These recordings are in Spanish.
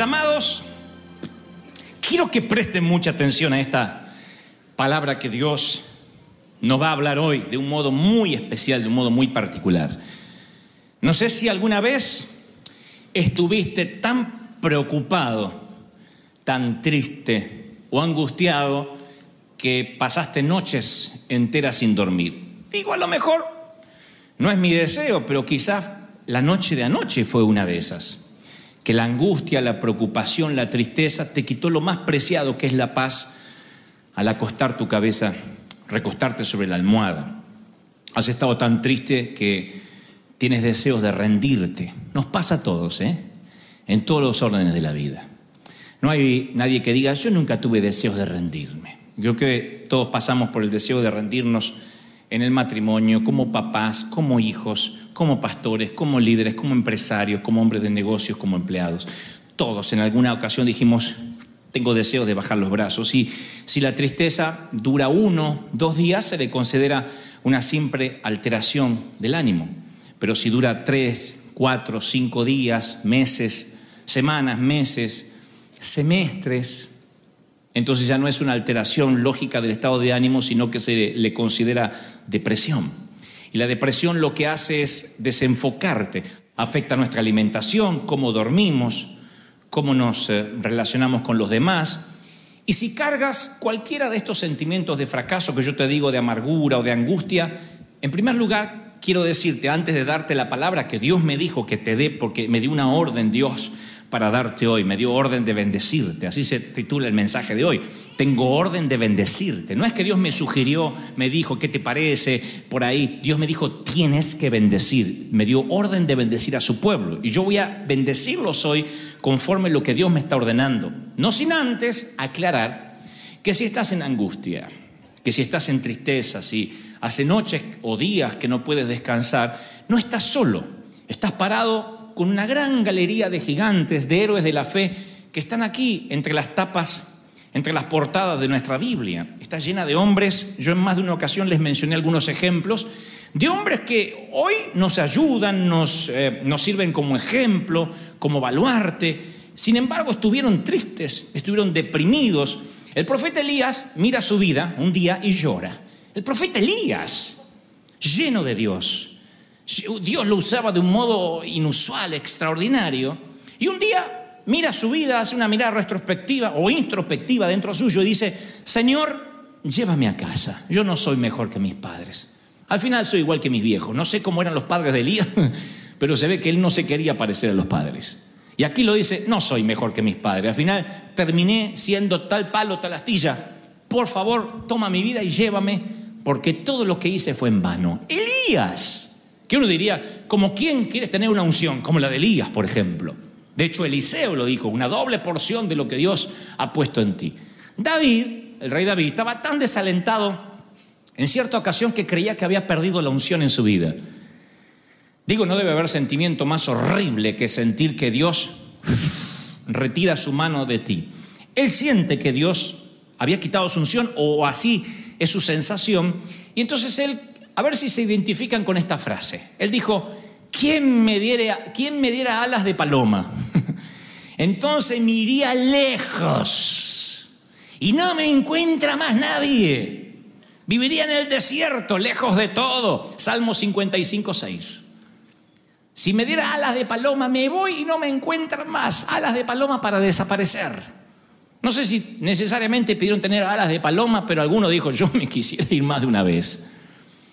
Amados, quiero que presten mucha atención a esta palabra que Dios nos va a hablar hoy de un modo muy especial, de un modo muy particular. No sé si alguna vez estuviste tan preocupado, tan triste o angustiado que pasaste noches enteras sin dormir. Digo, a lo mejor no es mi deseo, pero quizás la noche de anoche fue una de esas. Que la angustia, la preocupación, la tristeza te quitó lo más preciado que es la paz al acostar tu cabeza, recostarte sobre la almohada. Has estado tan triste que tienes deseos de rendirte. Nos pasa a todos, ¿eh? En todos los órdenes de la vida. No hay nadie que diga, yo nunca tuve deseos de rendirme. Creo que todos pasamos por el deseo de rendirnos en el matrimonio, como papás, como hijos, como pastores, como líderes, como empresarios, como hombres de negocios, como empleados. Todos en alguna ocasión dijimos, tengo deseos de bajar los brazos. Y si la tristeza dura uno, dos días, se le considera una simple alteración del ánimo. Pero si dura tres, cuatro, cinco días, meses, semanas, meses, semestres, entonces ya no es una alteración lógica del estado de ánimo, sino que se le considera depresión. Y la depresión lo que hace es desenfocarte, afecta nuestra alimentación, cómo dormimos, cómo nos eh, relacionamos con los demás. Y si cargas cualquiera de estos sentimientos de fracaso que yo te digo, de amargura o de angustia, en primer lugar quiero decirte, antes de darte la palabra que Dios me dijo que te dé, porque me dio una orden Dios para darte hoy, me dio orden de bendecirte, así se titula el mensaje de hoy. Tengo orden de bendecirte. No es que Dios me sugirió, me dijo, ¿qué te parece? Por ahí, Dios me dijo, tienes que bendecir. Me dio orden de bendecir a su pueblo. Y yo voy a bendecirlos hoy conforme lo que Dios me está ordenando. No sin antes aclarar que si estás en angustia, que si estás en tristeza, si hace noches o días que no puedes descansar, no estás solo. Estás parado con una gran galería de gigantes, de héroes de la fe, que están aquí entre las tapas, entre las portadas de nuestra Biblia. Está llena de hombres, yo en más de una ocasión les mencioné algunos ejemplos, de hombres que hoy nos ayudan, nos, eh, nos sirven como ejemplo, como baluarte. Sin embargo, estuvieron tristes, estuvieron deprimidos. El profeta Elías mira su vida un día y llora. El profeta Elías, lleno de Dios, Dios lo usaba de un modo inusual, extraordinario. Y un día mira su vida, hace una mirada retrospectiva o introspectiva dentro suyo y dice, Señor, llévame a casa. Yo no soy mejor que mis padres. Al final soy igual que mis viejos. No sé cómo eran los padres de Elías, pero se ve que él no se quería parecer a los padres. Y aquí lo dice, no soy mejor que mis padres. Al final terminé siendo tal palo, tal astilla. Por favor, toma mi vida y llévame, porque todo lo que hice fue en vano. Elías que uno diría, como quién quieres tener una unción, como la de Elías, por ejemplo. De hecho, Eliseo lo dijo, una doble porción de lo que Dios ha puesto en ti. David, el rey David, estaba tan desalentado en cierta ocasión que creía que había perdido la unción en su vida. Digo, no debe haber sentimiento más horrible que sentir que Dios retira su mano de ti. Él siente que Dios había quitado su unción o así es su sensación y entonces él a ver si se identifican con esta frase. Él dijo, ¿quién me diera, quién me diera alas de paloma? Entonces me iría lejos y no me encuentra más nadie. Viviría en el desierto, lejos de todo. Salmo 55, 6. Si me diera alas de paloma, me voy y no me encuentran más. Alas de paloma para desaparecer. No sé si necesariamente pidieron tener alas de paloma, pero alguno dijo, yo me quisiera ir más de una vez.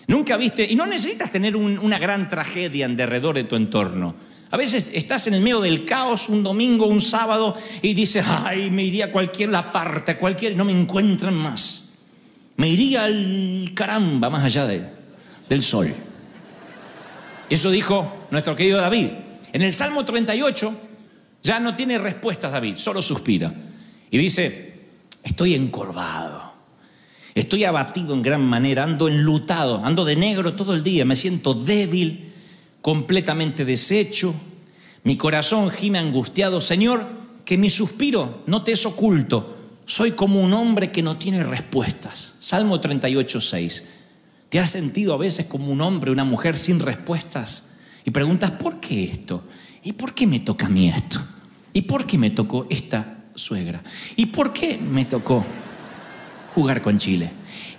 Nunca viste, y no necesitas tener un- una gran tragedia en derredor de tu entorno. A veces estás en el medio del caos un domingo, un sábado, y dices, ay, me iría a cualquier la parte, cualquier, no me encuentran más. Me iría al caramba, más allá de- del sol. Eso dijo nuestro querido David. En el Salmo 38 ya no tiene respuestas David, solo suspira. Y dice, estoy encorvado, estoy abatido en gran manera, ando enlutado, ando de negro todo el día, me siento débil, completamente deshecho, mi corazón gime angustiado. Señor, que mi suspiro no te es oculto, soy como un hombre que no tiene respuestas. Salmo 38, 6. ¿Te has sentido a veces como un hombre, una mujer sin respuestas? Y preguntas, ¿por qué esto? ¿Y por qué me toca a mí esto? ¿Y por qué me tocó esta suegra? ¿Y por qué me tocó jugar con Chile?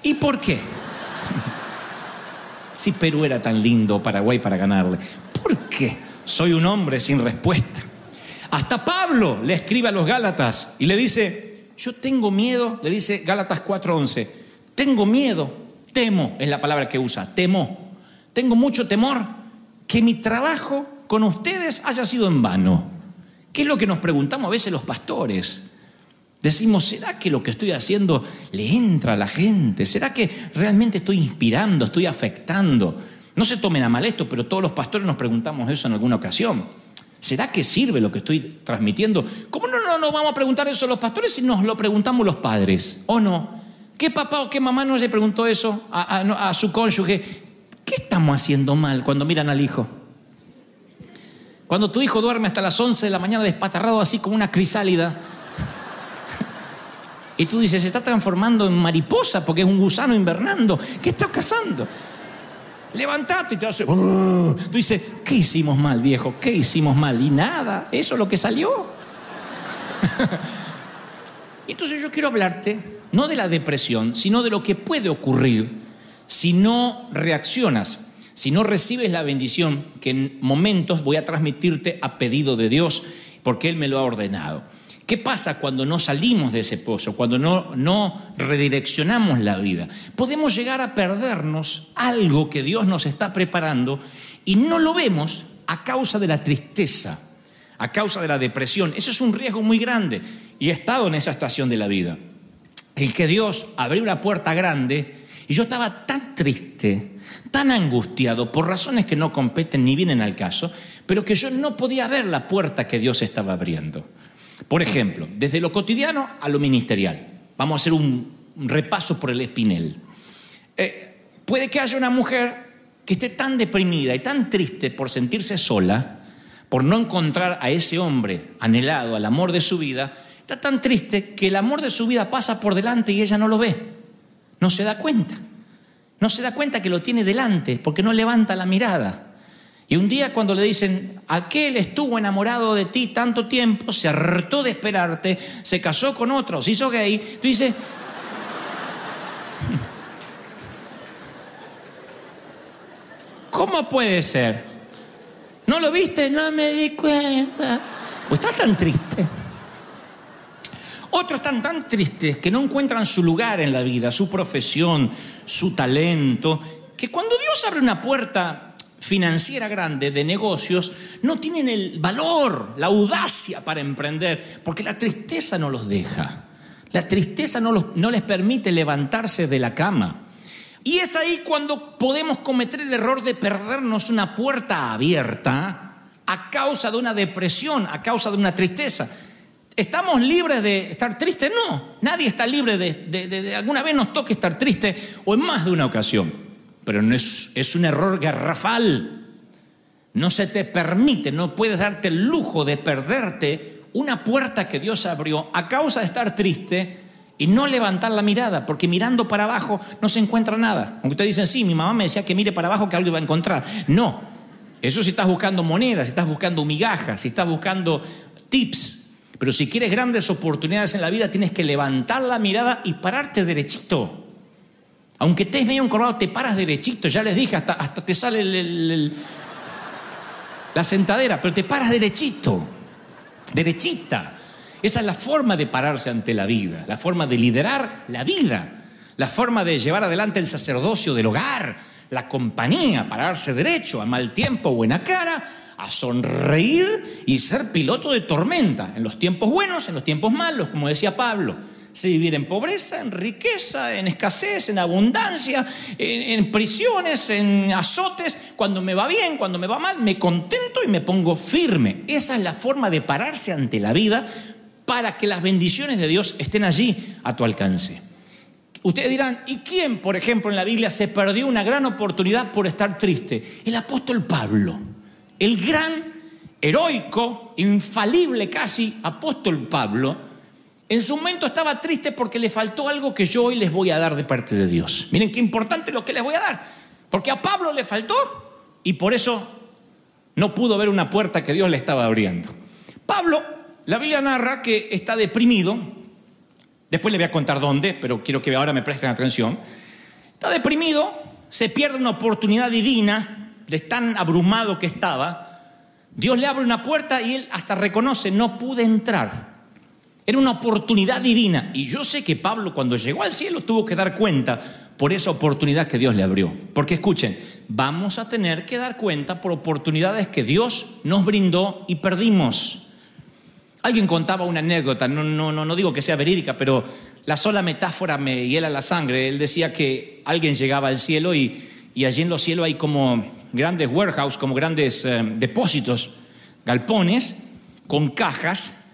¿Y por qué? Si Perú era tan lindo, Paraguay para ganarle. ¿Por qué soy un hombre sin respuesta? Hasta Pablo le escribe a los Gálatas y le dice, yo tengo miedo, le dice Gálatas 4:11, tengo miedo, temo, es la palabra que usa, temo. Tengo mucho temor que mi trabajo con ustedes haya sido en vano. ¿Qué es lo que nos preguntamos a veces los pastores? Decimos, ¿será que lo que estoy haciendo le entra a la gente? ¿Será que realmente estoy inspirando, estoy afectando? No se tomen a mal esto, pero todos los pastores nos preguntamos eso en alguna ocasión. ¿Será que sirve lo que estoy transmitiendo? ¿Cómo no, no nos vamos a preguntar eso a los pastores si nos lo preguntamos los padres? ¿O no? ¿Qué papá o qué mamá no le preguntó eso a, a- a su cónyuge? ¿Qué estamos haciendo mal cuando miran al hijo? Cuando tu hijo duerme hasta las 11 de la mañana despatarrado así como una crisálida. Y tú dices, se está transformando en mariposa porque es un gusano invernando. ¿Qué está pasando? Levantate y te hace. Tú dices, ¿qué hicimos mal, viejo? ¿Qué hicimos mal? Y nada, eso es lo que salió. Y Entonces yo quiero hablarte no de la depresión, sino de lo que puede ocurrir si no reaccionas, si no recibes la bendición que en momentos voy a transmitirte a pedido de Dios, porque Él me lo ha ordenado. ¿Qué pasa cuando no salimos de ese pozo, cuando no, no redireccionamos la vida? Podemos llegar a perdernos algo que Dios nos está preparando y no lo vemos a causa de la tristeza, a causa de la depresión. Eso es un riesgo muy grande y he estado en esa estación de la vida. El que Dios abrió una puerta grande y yo estaba tan triste, tan angustiado por razones que no competen ni vienen al caso, pero que yo no podía ver la puerta que Dios estaba abriendo. Por ejemplo, desde lo cotidiano a lo ministerial. Vamos a hacer un, repaso por el espinel. Eh, puede que haya una mujer que esté tan deprimida y tan triste por sentirse sola, por no encontrar a ese hombre anhelado, al amor de su vida, está tan triste que el amor de su vida pasa por delante y ella no lo ve, no se da cuenta, no se da cuenta que lo tiene delante porque no levanta la mirada. Y un día cuando le dicen, aquel estuvo enamorado de ti tanto tiempo, se hartó de esperarte, se casó con otro, se hizo gay, tú dices, ¿cómo puede ser? ¿No lo viste? No me di cuenta. ¿O estás tan triste? Otros están tan tristes que no encuentran su lugar en la vida, su profesión, su talento, que cuando Dios abre una puerta financiera grande de negocios, no tienen el valor, la audacia para emprender, porque la tristeza no los deja. La tristeza no, les permite levantarse de la cama. Y es ahí cuando podemos cometer el error de perdernos una puerta abierta a causa de una depresión, a causa de una tristeza. ¿Estamos libres de estar tristes? No, nadie está libre de, de- de- de alguna vez nos toque estar triste o en más de una ocasión. Pero no es, es un error garrafal. No se te permite, no puedes darte el lujo de perderte una puerta que Dios abrió a causa de estar triste y no levantar la mirada, porque mirando para abajo no se encuentra nada. Aunque ustedes dicen, sí, mi mamá me decía que mire para abajo que algo iba a encontrar. No, eso si estás buscando monedas, si estás buscando migajas, si estás buscando tips. Pero si quieres grandes oportunidades en la vida, tienes que levantar la mirada y pararte derechito. Aunque estés medio encorvado, te paras derechito, ya les dije, hasta, hasta te sale la sentadera, pero te paras derechito, derechita. Esa es la forma de pararse ante la vida, la forma de liderar la vida, la forma de llevar adelante el sacerdocio del hogar, la compañía, pararse derecho, a mal tiempo, buena cara, a sonreír y ser piloto de tormenta, en los tiempos buenos, en los tiempos malos, como decía Pablo. Sé vivir en pobreza, en riqueza, en escasez, en abundancia, en, en prisiones, en azotes. Cuando me va bien, cuando me va mal, me contento y me pongo firme. Esa es la forma de pararse ante la vida para que las bendiciones de Dios estén allí a tu alcance. Ustedes dirán, ¿y quién, por ejemplo, en la Biblia se perdió una gran oportunidad por estar triste? El apóstol Pablo, el gran, heroico, infalible casi apóstol Pablo, en su momento estaba triste porque le faltó algo que yo hoy les voy a dar de parte de Dios. Miren qué importante lo que les voy a dar, porque a Pablo le faltó y por eso no pudo ver una puerta que Dios le estaba abriendo. Pablo, la Biblia narra que está deprimido, después le voy a contar dónde, pero quiero que ahora me presten atención. Está deprimido, se pierde una oportunidad divina de tan abrumado que estaba. Dios le abre una puerta y él hasta reconoce, no pude entrar. Era una oportunidad divina. Y yo sé que Pablo cuando llegó al cielo tuvo que dar cuenta por esa oportunidad que Dios le abrió. Porque escuchen, vamos a tener que dar cuenta por oportunidades que Dios nos brindó y perdimos. Alguien contaba una anécdota, no, no, no, no digo que sea verídica, pero la sola metáfora me hiela la sangre. Él decía que alguien llegaba al cielo y, y allí en los cielos hay como grandes warehouse, como grandes eh, depósitos, galpones con cajas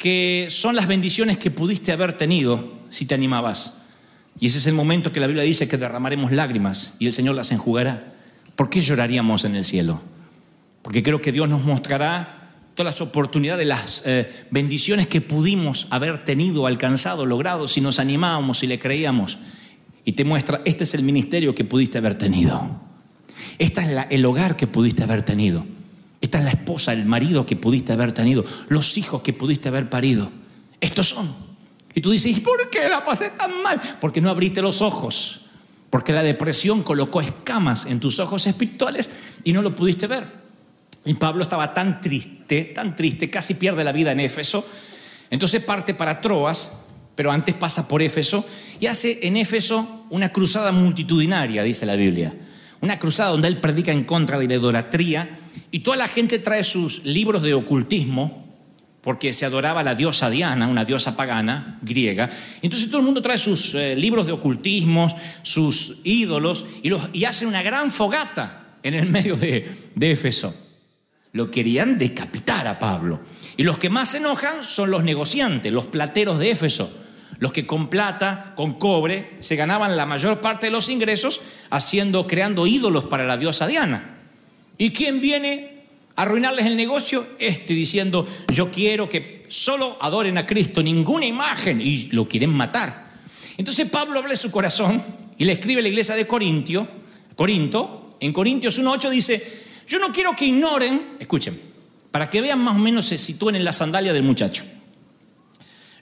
que son las bendiciones que pudiste haber tenido si te animabas. Y ese es el momento que la Biblia dice que derramaremos lágrimas y el Señor las enjugará. ¿Por qué lloraríamos en el cielo? Porque creo que Dios nos mostrará todas las oportunidades, las eh, bendiciones que pudimos haber tenido, alcanzado, logrado, si nos animábamos, si le creíamos. Y te muestra, este es el ministerio que pudiste haber tenido. Este es la- el hogar que pudiste haber tenido. Esta es la esposa, el marido que pudiste haber tenido, los hijos que pudiste haber parido. Estos son. Y tú dices, ¿y por qué la pasé tan mal? Porque no abriste los ojos. Porque la depresión colocó escamas en tus ojos espirituales y no lo pudiste ver. Y Pablo estaba tan triste, tan triste, casi pierde la vida en Éfeso. Entonces parte para Troas, pero antes pasa por Éfeso y hace en Éfeso una cruzada multitudinaria, dice la Biblia. Una cruzada donde él predica en contra de la idolatría y toda la gente trae sus libros de ocultismo, porque se adoraba la diosa Diana, una diosa pagana griega. Entonces todo el mundo trae sus eh, libros de ocultismos, sus ídolos, y, los, hacen una gran fogata en el medio de, de Éfeso. Lo querían decapitar a Pablo. Y los que más enojan son los negociantes, los plateros de Éfeso, los que con plata, con cobre, se ganaban la mayor parte de los ingresos haciendo, creando ídolos para la diosa Diana. ¿Y quién viene a arruinarles el negocio? Este diciendo, yo quiero que solo adoren a Cristo, ninguna imagen, y lo quieren matar. Entonces Pablo habla de su corazón y le escribe a la iglesia de Corintio, Corinto, en Corintios 1.8 dice, yo no quiero que ignoren, escuchen, para que vean más o menos se sitúen en la sandalia del muchacho.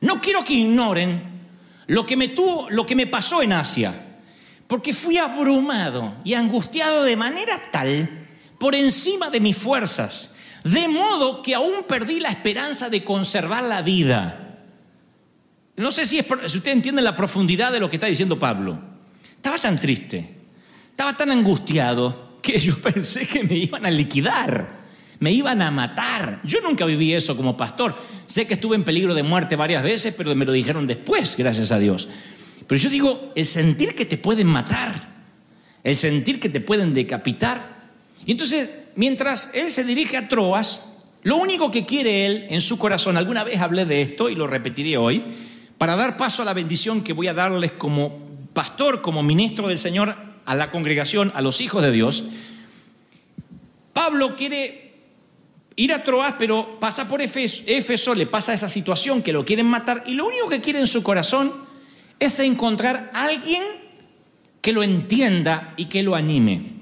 No quiero que ignoren lo que me tuvo, lo que me pasó en Asia, porque fui abrumado y angustiado de manera tal por encima de mis fuerzas, de modo que aún perdí la esperanza de conservar la vida. No sé si, es, si ustedes entienden la profundidad de lo que está diciendo Pablo. Estaba tan triste, estaba tan angustiado que yo pensé que me iban a liquidar, me iban a matar. Yo nunca viví eso como pastor. Sé que estuve en peligro de muerte varias veces, pero me lo dijeron después, gracias a Dios. Pero yo digo, el sentir que te pueden matar, el sentir que te pueden decapitar. Y entonces, mientras él se dirige a Troas, lo único que quiere él en su corazón, alguna vez hablé de esto y lo repetiré hoy, para dar paso a la bendición que voy a darles como pastor, como ministro del Señor a la congregación, a los hijos de Dios. Pablo quiere ir a Troas, pero pasa por Éfeso, le pasa esa situación que lo quieren matar y lo único que quiere en su corazón es encontrar a alguien que lo entienda y que lo anime.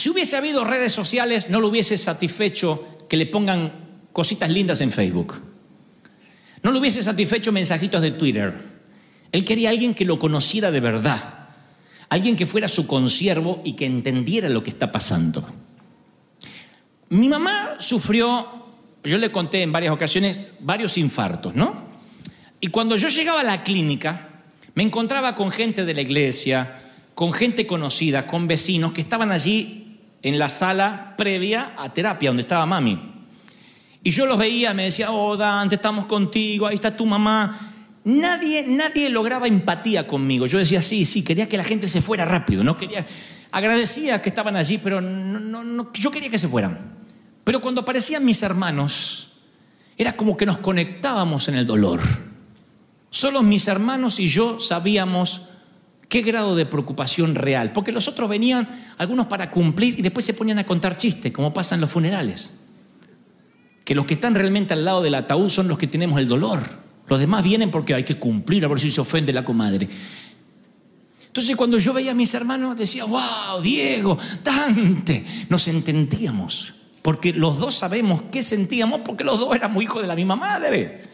Si hubiese habido redes sociales, no lo hubiese satisfecho que le pongan cositas lindas en Facebook. No le hubiese satisfecho mensajitos de Twitter. Él quería alguien que lo conociera de verdad, alguien que fuera su consiervo y que entendiera lo que está pasando. Mi mamá sufrió, yo le conté en varias ocasiones, varios infartos, ¿no? Y cuando yo llegaba a la clínica, me encontraba con gente de la iglesia, con gente conocida, con vecinos que estaban allí en la sala previa a terapia, donde estaba mami. Y yo los veía, me decía, oh Dante, estamos contigo, ahí está tu mamá. Nadie, nadie lograba empatía conmigo. Yo decía, sí, sí, quería que la gente se fuera rápido, no quería, agradecía que estaban allí, pero no, no, no, yo quería que se fueran. Pero cuando aparecían mis hermanos, era como que nos conectábamos en el dolor. Solo mis hermanos y yo sabíamos qué grado de preocupación real, porque los otros venían, algunos para cumplir y después se ponían a contar chistes, como pasa en los funerales. Que los que están realmente al lado del ataúd son los que tenemos el dolor. Los demás vienen porque hay que cumplir, a ver si se ofende la comadre. Entonces cuando yo veía a mis hermanos decía, wow, Diego, Dante, nos entendíamos, porque los dos sabemos qué sentíamos, porque los dos éramos hijos de la misma madre.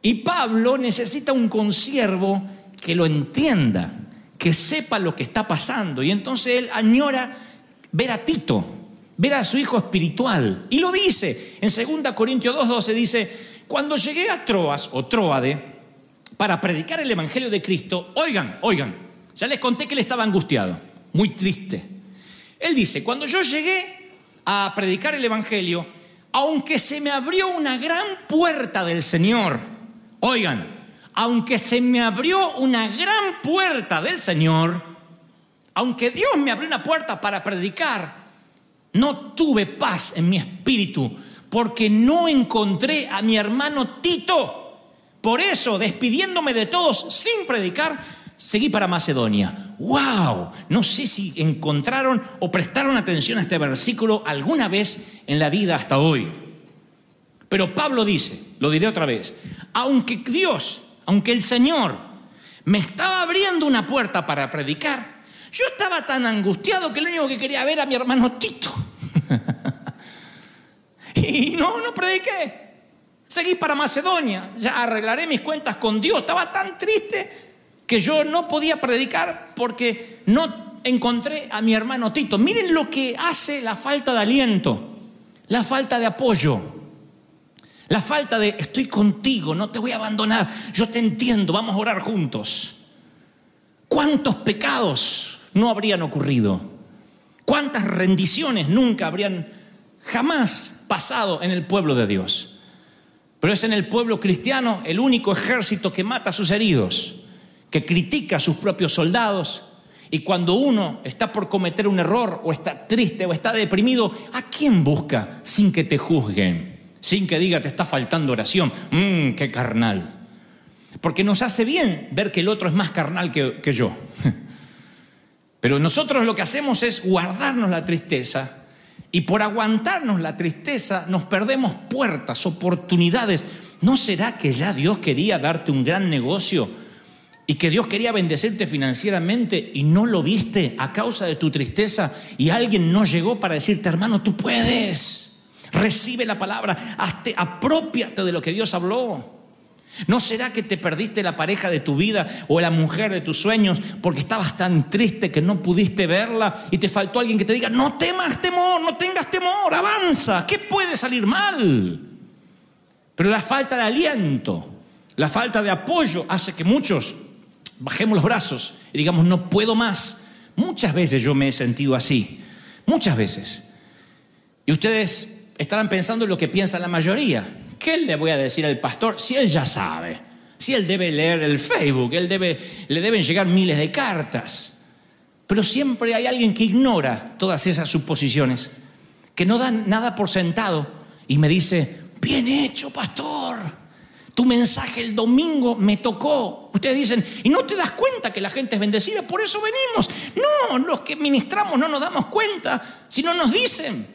Y Pablo necesita un consiervo que lo entienda, que sepa lo que está pasando. Y entonces él añora ver a Tito, ver a su hijo espiritual. Y lo dice en 2 Corintios 2.12, dice, cuando llegué a Troas o Troade para predicar el Evangelio de Cristo, oigan, oigan, ya les conté que él estaba angustiado, muy triste. Él dice, cuando yo llegué a predicar el Evangelio, aunque se me abrió una gran puerta del Señor, oigan, aunque se me abrió una gran puerta del Señor, aunque Dios me abrió una puerta para predicar, no tuve paz en mi espíritu porque no encontré a mi hermano Tito. Por eso, despidiéndome de todos sin predicar, seguí para Macedonia. ¡Wow! No sé si encontraron o prestaron atención a este versículo alguna vez en la vida hasta hoy. Pero Pablo dice, lo diré otra vez, aunque Dios, aunque el Señor me estaba abriendo una puerta para predicar, yo estaba tan angustiado que lo único que quería ver a mi hermano Tito. y no, no prediqué. Seguí para Macedonia, ya arreglaré mis cuentas con Dios. Estaba tan triste que yo no podía predicar porque no encontré a mi hermano Tito. Miren lo que hace la falta de aliento, la falta de apoyo, la falta de estoy contigo, no te voy a abandonar, yo te entiendo, vamos a orar juntos. ¿Cuántos pecados no habrían ocurrido? ¿Cuántas rendiciones nunca habrían jamás pasado en el pueblo de Dios? Pero es en el pueblo cristiano el único ejército que mata a sus heridos que critica a sus propios soldados. Y cuando uno está por cometer un error o está triste o está deprimido, ¿a quién busca sin que te juzguen? Sin que diga te está faltando oración. Mmm, qué carnal. Porque nos hace bien ver que el otro es más carnal que, que yo. Pero nosotros lo que hacemos es guardarnos la tristeza y por aguantarnos la tristeza nos perdemos puertas, oportunidades. ¿No será que ya Dios quería darte un gran negocio? y que Dios quería bendecirte financieramente y no lo viste a causa de tu tristeza y alguien no llegó para decirte, hermano, tú puedes, recibe la palabra, hazte, apropiate de lo que Dios habló. ¿No será que te perdiste la pareja de tu vida o la mujer de tus sueños porque estabas tan triste que no pudiste verla y te faltó alguien que te diga, no temas temor, no tengas temor, avanza, ¿qué puede salir mal? Pero la falta de aliento, la falta de apoyo hace que muchos bajemos los brazos y digamos, no puedo más. Muchas veces yo me he sentido así, muchas veces. Y ustedes estarán pensando en lo que piensa la mayoría. ¿Qué le voy a decir al pastor si él ya sabe? Si él debe leer el Facebook, él debe, le deben llegar miles de cartas. Pero siempre hay alguien que ignora todas esas suposiciones, que no dan nada por sentado y me dice, bien hecho, pastor tu mensaje el domingo me tocó. Ustedes dicen, y no te das cuenta que la gente es bendecida, por eso venimos. No, los que ministramos no nos damos cuenta, si no nos dicen.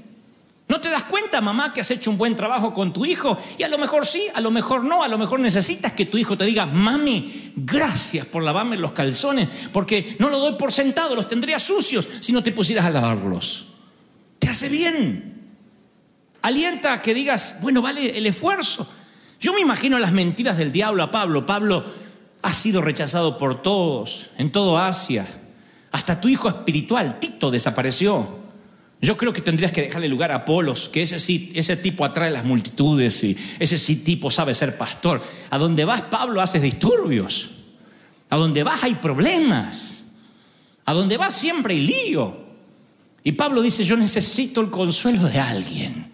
¿No te das cuenta, mamá, que has hecho un buen trabajo con tu hijo? Y a lo mejor sí, a lo mejor no, a lo mejor necesitas que tu hijo te diga, mami, gracias por lavarme los calzones, porque no lo doy por sentado, los tendría sucios si no te pusieras a lavarlos. Te hace bien. Alienta a que digas, bueno, vale el esfuerzo. Yo me imagino las mentiras del diablo a Pablo. Pablo ha sido rechazado por todos, en todo Asia. Hasta tu hijo espiritual, Tito, desapareció. Yo creo que tendrías que dejarle lugar a Apolos, que ese sí, ese tipo atrae las multitudes y ese sí tipo sabe ser pastor. A donde vas, Pablo, haces disturbios. A donde vas hay problemas. A donde vas siempre hay lío. Y Pablo dice, yo necesito el consuelo de alguien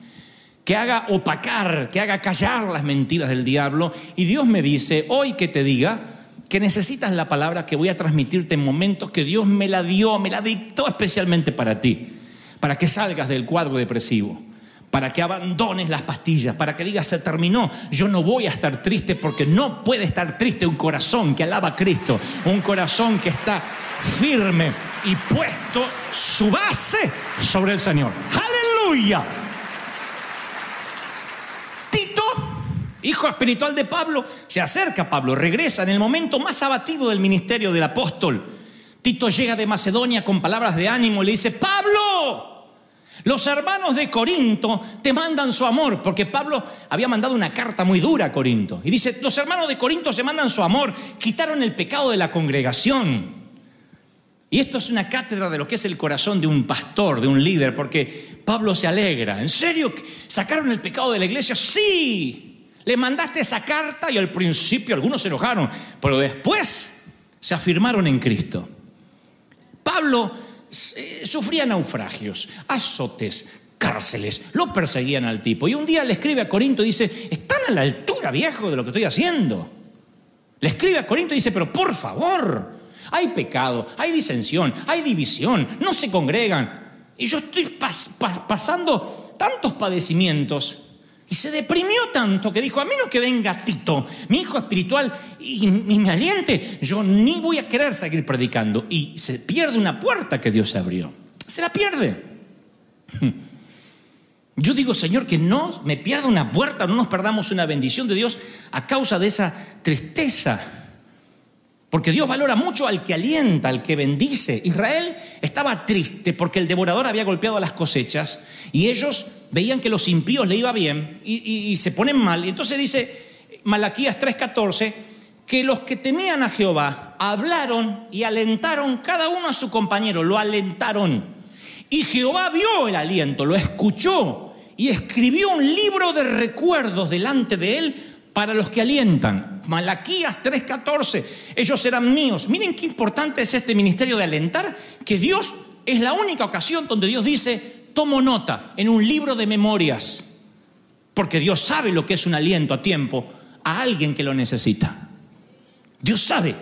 que haga opacar, que haga callar las mentiras del diablo. Y Dios me dice, hoy que te diga que necesitas la palabra que voy a transmitirte en momentos que Dios me la dio, me la dictó especialmente para ti para que salgas del cuadro depresivo, para que abandones las pastillas, para que digas se terminó, yo no voy a estar triste porque no puede estar triste un corazón que alaba a Cristo, un corazón que está firme y puesto su base sobre el Señor. Aleluya. Tito, hijo espiritual de Pablo, se acerca a Pablo, regresa en el momento más abatido del ministerio del apóstol. Tito llega de Macedonia con palabras de ánimo y le dice, Pablo, los hermanos de Corinto te mandan su amor, porque Pablo había mandado una carta muy dura a Corinto. Y dice, los hermanos de Corinto se mandan su amor, quitaron el pecado de la congregación. Y esto es una cátedra de lo que es el corazón de un pastor, de un líder, porque Pablo se alegra. ¿En serio? ¿Sacaron el pecado de la iglesia? Sí. Le mandaste esa carta y al principio algunos se enojaron, pero después se afirmaron en Cristo. Pablo eh, sufría naufragios, azotes, cárceles, lo perseguían al tipo. Y un día le escribe a Corinto y dice, están a la altura, viejo, de lo que estoy haciendo. Le escribe a Corinto y dice, pero por favor, hay pecado, hay disensión, hay división, no se congregan. Y yo estoy pasando tantos padecimientos y se deprimió tanto que dijo, a menos que venga Tito, mi hijo espiritual, y, me aliente, yo ni voy a querer seguir predicando. Y se pierde una puerta que Dios abrió. Se la pierde. Yo digo, Señor, que no me pierda una puerta, no nos perdamos una bendición de Dios a causa de esa tristeza. Porque Dios valora mucho al que alienta, al que bendice. Israel estaba triste porque el devorador había golpeado las cosechas y ellos veían que los impíos le iba bien y, se ponen mal. Y entonces dice Malaquías 3:14 que los que temían a Jehová hablaron y alentaron cada uno a su compañero, lo alentaron. Y Jehová vio el aliento, lo escuchó y escribió un libro de recuerdos delante de él para los que alientan. Malaquías 3:14, ellos serán míos. Miren qué importante es este ministerio de alentar, que Dios es la única ocasión donde Dios dice, tomo nota en un libro de memorias, porque Dios sabe lo que es un aliento a tiempo a alguien que lo necesita. Dios sabe.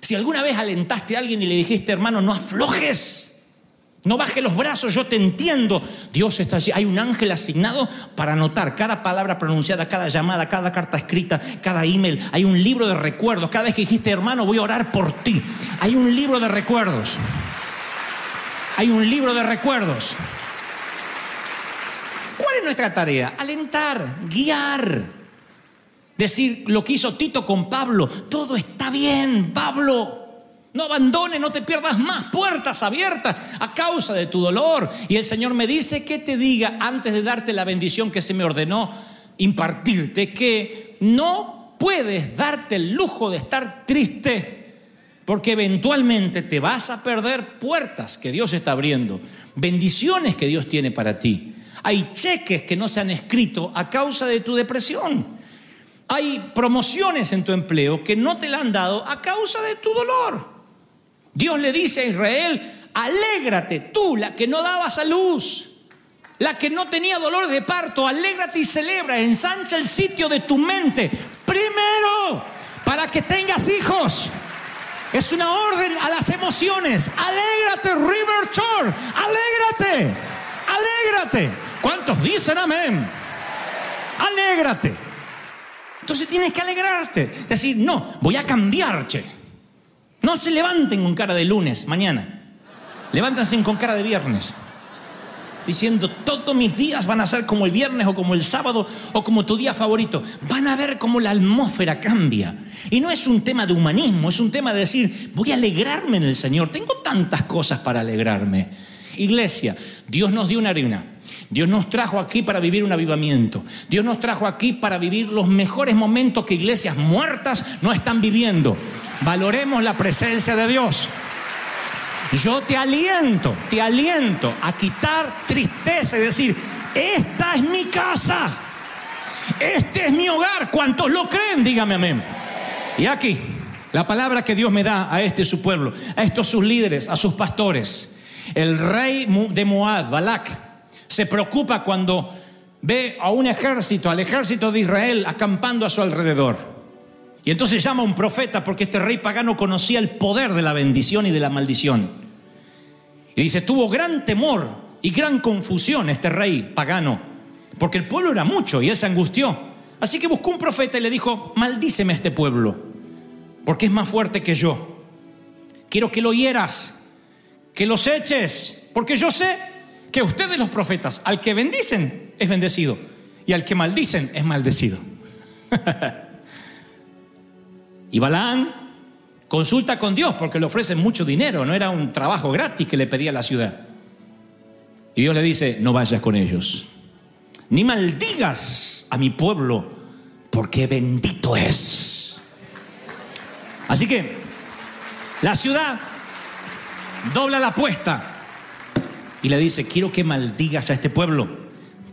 Si alguna vez alentaste a alguien y le dijiste, hermano, no aflojes, no baje los brazos, yo te entiendo. Dios está allí. Hay un ángel asignado para anotar cada palabra pronunciada, cada llamada, cada carta escrita, cada email. Hay un libro de recuerdos. Cada vez que dijiste, hermano, voy a orar por ti. Hay un libro de recuerdos hay un libro de recuerdos. ¿Cuál es nuestra tarea? Alentar, guiar. Decir lo que hizo Tito con Pablo. Todo está bien, Pablo. No abandones, no te pierdas más puertas abiertas a causa de tu dolor. Y el Señor me dice que te diga antes de darte la bendición que se me ordenó impartirte, que no puedes darte el lujo de estar triste porque eventualmente te vas a perder puertas que Dios está abriendo, bendiciones que Dios tiene para ti. Hay cheques que no se han escrito a causa de tu depresión. Hay promociones en tu empleo que no te la han dado a causa de tu dolor. Dios le dice a Israel, alégrate tú, la que no dabas a luz, la que no tenía dolor de parto, alégrate y celebra, ensancha el sitio de tu mente primero para que tengas hijos. Es una orden a las emociones. Alégrate, River Shore. Alégrate. Alégrate. ¿Cuántos dicen amén? Alégrate. Entonces tienes que alegrarte. Decir, no, voy a cambiar, che. No se levanten con cara de lunes, mañana. Levántense con cara de viernes diciendo todos mis días van a ser como el viernes o como el sábado o como tu día favorito. Van a ver cómo la atmósfera cambia. Y no es un tema de humanismo, es un tema de decir, voy a alegrarme en el Señor. Tengo tantas cosas para alegrarme. Iglesia, Dios nos dio una arena. Dios nos trajo aquí para vivir un avivamiento. Dios nos trajo aquí para vivir los mejores momentos que iglesias muertas no están viviendo. Valoremos la presencia de Dios. Yo te aliento, te aliento a quitar tristeza y decir, esta es mi casa, este es mi hogar. ¿Cuántos lo creen? Dígame amén. Y aquí, la palabra que Dios me da a este su pueblo, a estos sus líderes, a sus pastores. El rey de Moab, Balak, se preocupa cuando ve a un ejército, al ejército de Israel, acampando a su alrededor. Y entonces llama a un profeta porque este rey pagano conocía el poder de la bendición y de la maldición. Y dice, tuvo gran temor y gran confusión este rey pagano, porque el pueblo era mucho y él se angustió. Así que buscó un profeta y le dijo, maldíceme a este pueblo, porque es más fuerte que yo. Quiero que lo hieras, que los eches, porque yo sé que ustedes los profetas, al que bendicen es bendecido y al que maldicen es maldecido. y Balaán Consulta con Dios porque le ofrecen mucho dinero, no era un trabajo gratis que le pedía la ciudad. Y Dios le dice, no vayas con ellos, ni maldigas a mi pueblo, porque bendito es. Así que la ciudad dobla la apuesta y le dice, quiero que maldigas a este pueblo,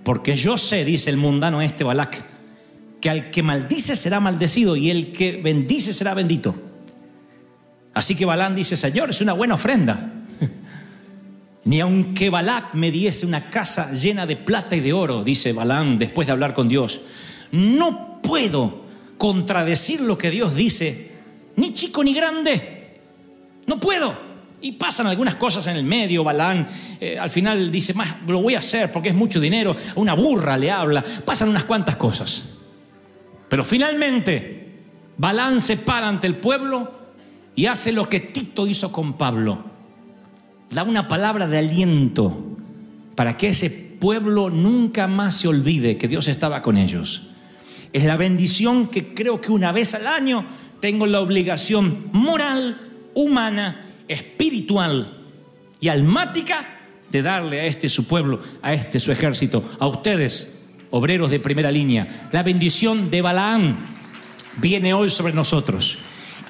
porque yo sé, dice el mundano este Balak, que al que maldice será maldecido y el que bendice será bendito. Así que Balán dice, Señor, es una buena ofrenda. Ni aunque Balac me diese una casa llena de plata y de oro, dice Balán después de hablar con Dios, no puedo contradecir lo que Dios dice, ni chico ni grande. No puedo. Y pasan algunas cosas en el medio, Balán eh, al final dice, más lo voy a hacer porque es mucho dinero, una burra le habla, pasan unas cuantas cosas. Pero finalmente, Balán se para ante el pueblo y hace lo que Tito hizo con Pablo. Da una palabra de aliento para que ese pueblo nunca más se olvide que Dios estaba con ellos. Es la bendición que creo que una vez al año tengo la obligación moral, humana, espiritual y almática de darle a este su pueblo, a este su ejército, a ustedes, obreros de primera línea. La bendición de Balaán viene hoy sobre nosotros.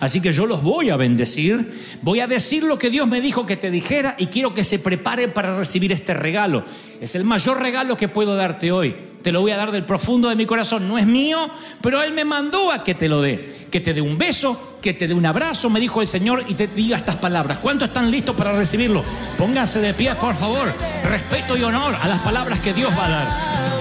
Así que yo los voy a bendecir, voy a decir lo que Dios me dijo que te dijera y quiero que se prepare para recibir este regalo. Es el mayor regalo que puedo darte hoy. Te lo voy a dar del profundo de mi corazón. No es mío, pero Él me mandó a que te lo dé. Que te dé un beso, que te dé un abrazo, me dijo el Señor, y te diga estas palabras. ¿Cuántos están listos para recibirlo? Pónganse de pie, por favor. Respeto y honor a las palabras que Dios va a dar.